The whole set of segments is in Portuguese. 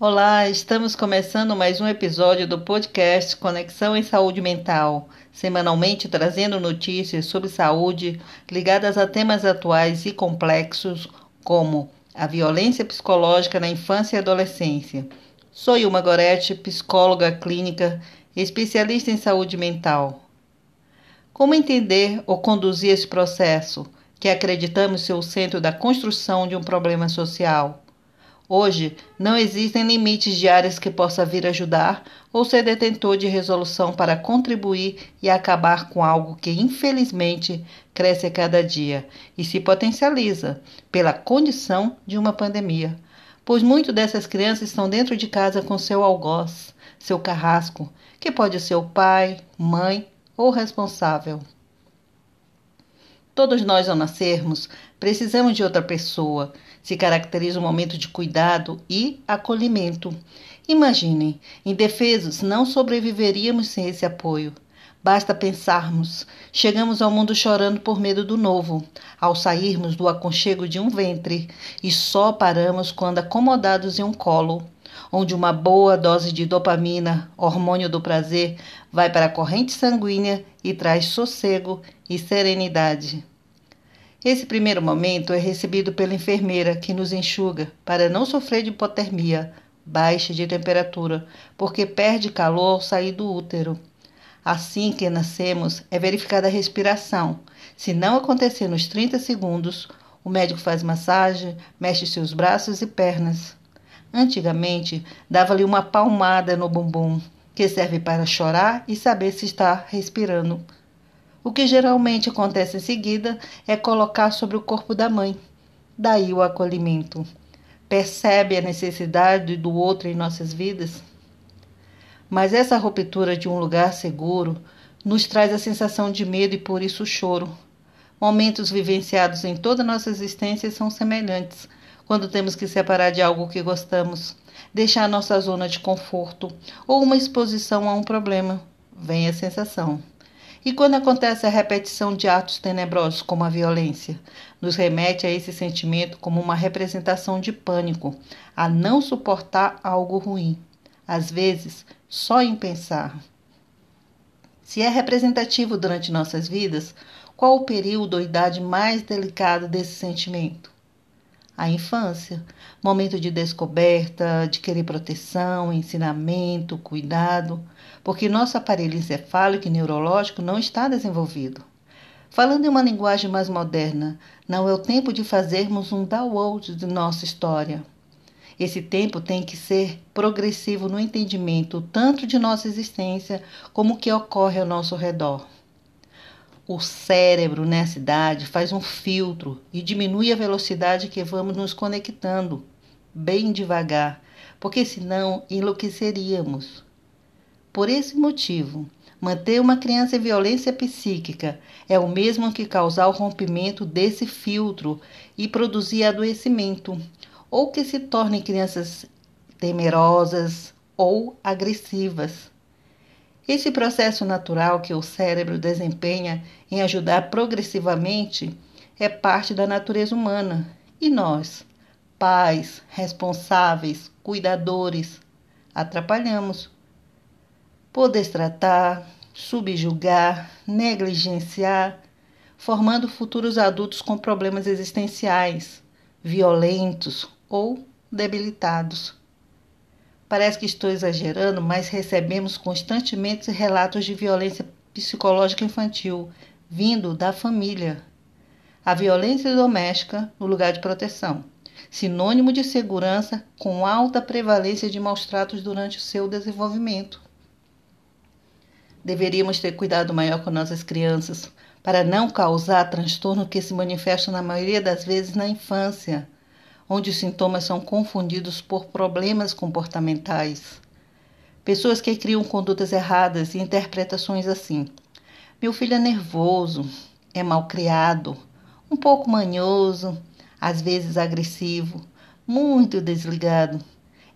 Olá, estamos começando mais um episódio do podcast Conexão em Saúde Mental, semanalmente trazendo notícias sobre saúde ligadas a temas atuais e complexos como a violência psicológica na infância e adolescência. Sou Ilma Goretti, psicóloga clínica, especialista em saúde mental. Como entender ou conduzir esse processo que acreditamos ser o centro da construção de um problema social? Hoje, não existem limites de áreas que possa vir ajudar ou ser detentor de resolução para contribuir e acabar com algo que, infelizmente, cresce a cada dia e se potencializa pela condição de uma pandemia. Pois muitas dessas crianças estão dentro de casa com seu algoz, seu carrasco, que pode ser o pai, mãe ou responsável. Todos nós, ao nascermos, precisamos de outra pessoa. Se caracteriza um momento de cuidado e acolhimento. Imaginem, indefesos, não sobreviveríamos sem esse apoio. Basta pensarmos. Chegamos ao mundo chorando por medo do novo, ao sairmos do aconchego de um ventre, e só paramos quando acomodados em um colo, onde uma boa dose de dopamina, hormônio do prazer, vai para a corrente sanguínea e traz sossego e serenidade. Esse primeiro momento é recebido pela enfermeira que nos enxuga para não sofrer de hipotermia, baixa de temperatura, porque perde calor ao sair do útero. Assim que nascemos, é verificada a respiração. Se não acontecer nos 30 segundos, o médico faz massagem, mexe seus braços e pernas. Antigamente, dava-lhe uma palmada no bumbum, que serve para chorar e saber se está respirando. O que geralmente acontece em seguida é colocar sobre o corpo da mãe. Daí o acolhimento. Percebe a necessidade do outro em nossas vidas? Mas essa ruptura de um lugar seguro nos traz a sensação de medo e por isso o choro. Momentos vivenciados em toda nossa existência são semelhantes quando temos que separar de algo que gostamos, deixar nossa zona de conforto ou uma exposição a um problema. Vem a sensação. E quando acontece a repetição de atos tenebrosos, como a violência, nos remete a esse sentimento como uma representação de pânico, a não suportar algo ruim, às vezes só em pensar. Se é representativo durante nossas vidas, qual o período ou idade mais delicada desse sentimento? A infância, momento de descoberta, de querer proteção, ensinamento, cuidado, porque nosso aparelho encefálico e neurológico não está desenvolvido. Falando em uma linguagem mais moderna, não é o tempo de fazermos um download de nossa história. Esse tempo tem que ser progressivo no entendimento tanto de nossa existência como o que ocorre ao nosso redor. O cérebro nessa idade faz um filtro e diminui a velocidade que vamos nos conectando, bem devagar, porque senão enlouqueceríamos. Por esse motivo, manter uma criança em violência psíquica é o mesmo que causar o rompimento desse filtro e produzir adoecimento, ou que se tornem crianças temerosas ou agressivas. Esse processo natural que o cérebro desempenha em ajudar progressivamente é parte da natureza humana. E nós, pais, responsáveis, cuidadores, atrapalhamos. Por destratar, subjugar, negligenciar, formando futuros adultos com problemas existenciais, violentos ou debilitados. Parece que estou exagerando, mas recebemos constantemente relatos de violência psicológica infantil vindo da família. A violência doméstica no lugar de proteção, sinônimo de segurança com alta prevalência de maus tratos durante o seu desenvolvimento. Deveríamos ter cuidado maior com nossas crianças para não causar transtorno que se manifesta na maioria das vezes na infância onde os sintomas são confundidos por problemas comportamentais. Pessoas que criam condutas erradas e interpretações assim: meu filho é nervoso, é malcriado, um pouco manhoso, às vezes agressivo, muito desligado,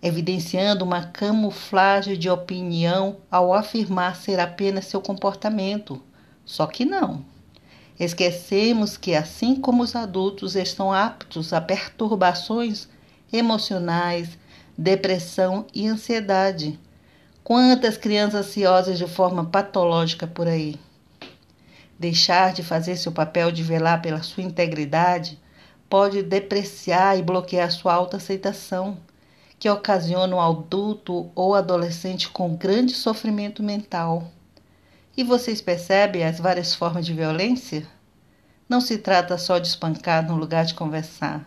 evidenciando uma camuflagem de opinião ao afirmar ser apenas seu comportamento. Só que não. Esquecemos que, assim como os adultos estão aptos a perturbações emocionais, depressão e ansiedade. Quantas crianças ansiosas de forma patológica por aí? Deixar de fazer seu papel de velar pela sua integridade pode depreciar e bloquear sua autoaceitação, que ocasiona um adulto ou adolescente com grande sofrimento mental. E vocês percebem as várias formas de violência? Não se trata só de espancar no lugar de conversar.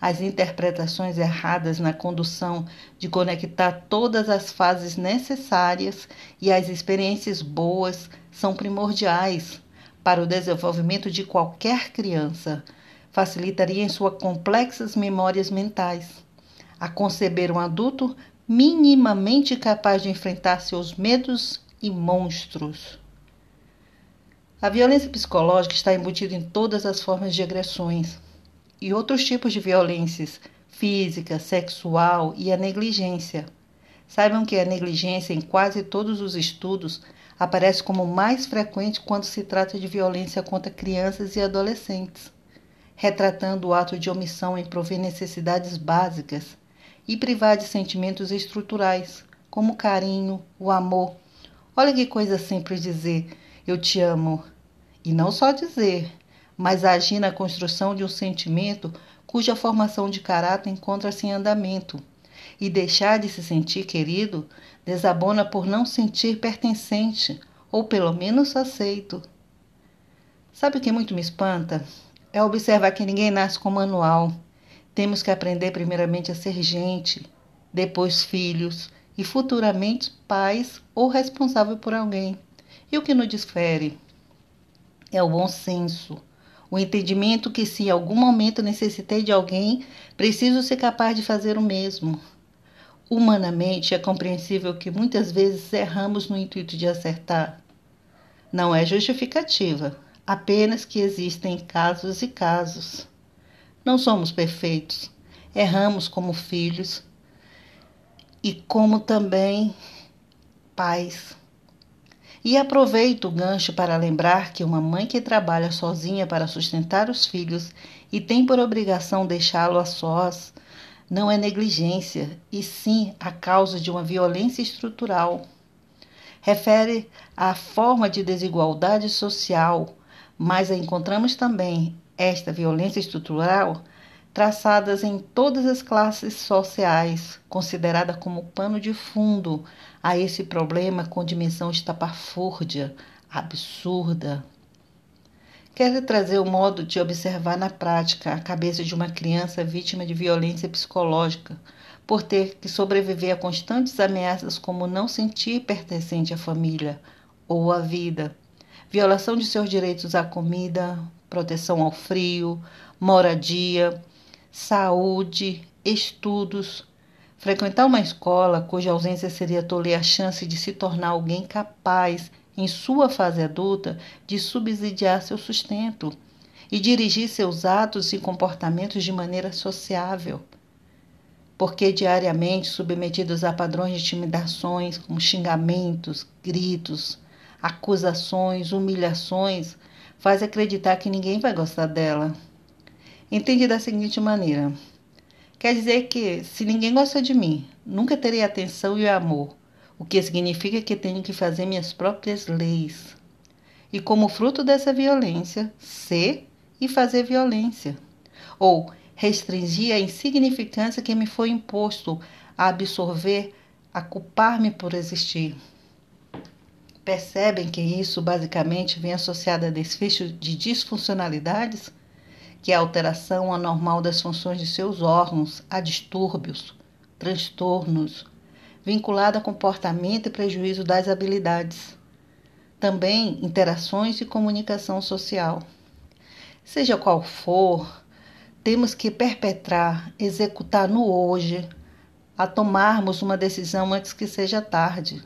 As interpretações erradas na condução de conectar todas as fases necessárias e as experiências boas são primordiais para o desenvolvimento de qualquer criança. Facilitaria em suas complexas memórias mentais a conceber um adulto minimamente capaz de enfrentar seus medos e monstros. A violência psicológica está embutida em todas as formas de agressões e outros tipos de violências física, sexual e a negligência. Saibam que a negligência, em quase todos os estudos, aparece como mais frequente quando se trata de violência contra crianças e adolescentes, retratando o ato de omissão em prover necessidades básicas e privar de sentimentos estruturais, como o carinho, o amor. Olha que coisa simples dizer eu te amo. E não só dizer, mas agir na construção de um sentimento cuja formação de caráter encontra-se em andamento. E deixar de se sentir querido desabona por não sentir pertencente, ou pelo menos aceito. Sabe o que muito me espanta? É observar que ninguém nasce com manual. Temos que aprender primeiramente a ser gente, depois filhos e futuramente pais ou responsável por alguém. E o que nos difere é o bom senso, o entendimento que, se em algum momento necessitei de alguém, preciso ser capaz de fazer o mesmo. Humanamente, é compreensível que muitas vezes erramos no intuito de acertar. Não é justificativa, apenas que existem casos e casos. Não somos perfeitos, erramos como filhos e como também pais. E aproveito o gancho para lembrar que uma mãe que trabalha sozinha para sustentar os filhos e tem por obrigação deixá-lo a sós não é negligência, e sim a causa de uma violência estrutural. Refere à forma de desigualdade social, mas encontramos também esta violência estrutural traçadas em todas as classes sociais, considerada como pano de fundo a esse problema com dimensão estapafúrdia, absurda. Quero trazer o modo de observar na prática a cabeça de uma criança vítima de violência psicológica, por ter que sobreviver a constantes ameaças como não sentir pertencente à família ou à vida, violação de seus direitos à comida, proteção ao frio, moradia, saúde, estudos. Frequentar uma escola cuja ausência seria tolir a chance de se tornar alguém capaz, em sua fase adulta, de subsidiar seu sustento e dirigir seus atos e comportamentos de maneira sociável. Porque diariamente submetidos a padrões de intimidações, como xingamentos, gritos, acusações, humilhações, faz acreditar que ninguém vai gostar dela Entendi da seguinte maneira: quer dizer que, se ninguém gosta de mim, nunca terei atenção e amor, o que significa que tenho que fazer minhas próprias leis. E, como fruto dessa violência, ser e fazer violência. Ou restringir a insignificância que me foi imposto a absorver, a culpar-me por existir. Percebem que isso basicamente vem associado a desfecho de disfuncionalidades? Que é a alteração anormal das funções de seus órgãos, a distúrbios, transtornos, vinculada a comportamento e prejuízo das habilidades. Também interações e comunicação social. Seja qual for, temos que perpetrar, executar no hoje, a tomarmos uma decisão antes que seja tarde,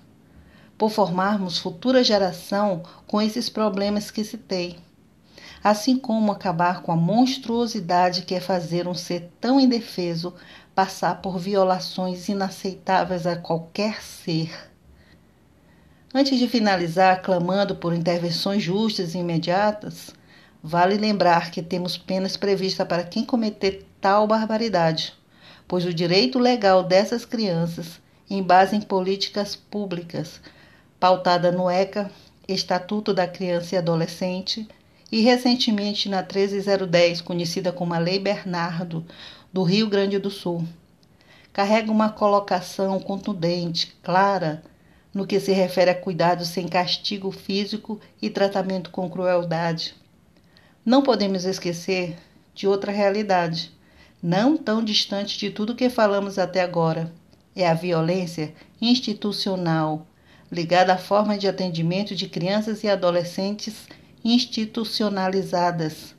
por formarmos futura geração com esses problemas que citei assim como acabar com a monstruosidade que é fazer um ser tão indefeso passar por violações inaceitáveis a qualquer ser. Antes de finalizar clamando por intervenções justas e imediatas, vale lembrar que temos penas previstas para quem cometer tal barbaridade, pois o direito legal dessas crianças, em base em políticas públicas, pautada no ECA, Estatuto da Criança e Adolescente, e recentemente na 13010, conhecida como a Lei Bernardo, do Rio Grande do Sul, carrega uma colocação contundente, clara, no que se refere a cuidados sem castigo físico e tratamento com crueldade. Não podemos esquecer de outra realidade, não tão distante de tudo que falamos até agora. É a violência institucional, ligada à forma de atendimento de crianças e adolescentes institucionalizadas,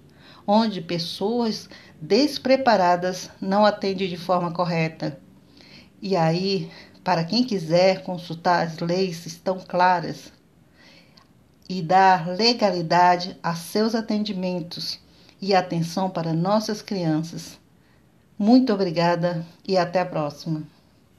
onde pessoas despreparadas não atendem de forma correta. E aí, para quem quiser consultar, as leis estão claras e dar legalidade a seus atendimentos e atenção para nossas crianças. Muito obrigada e até a próxima.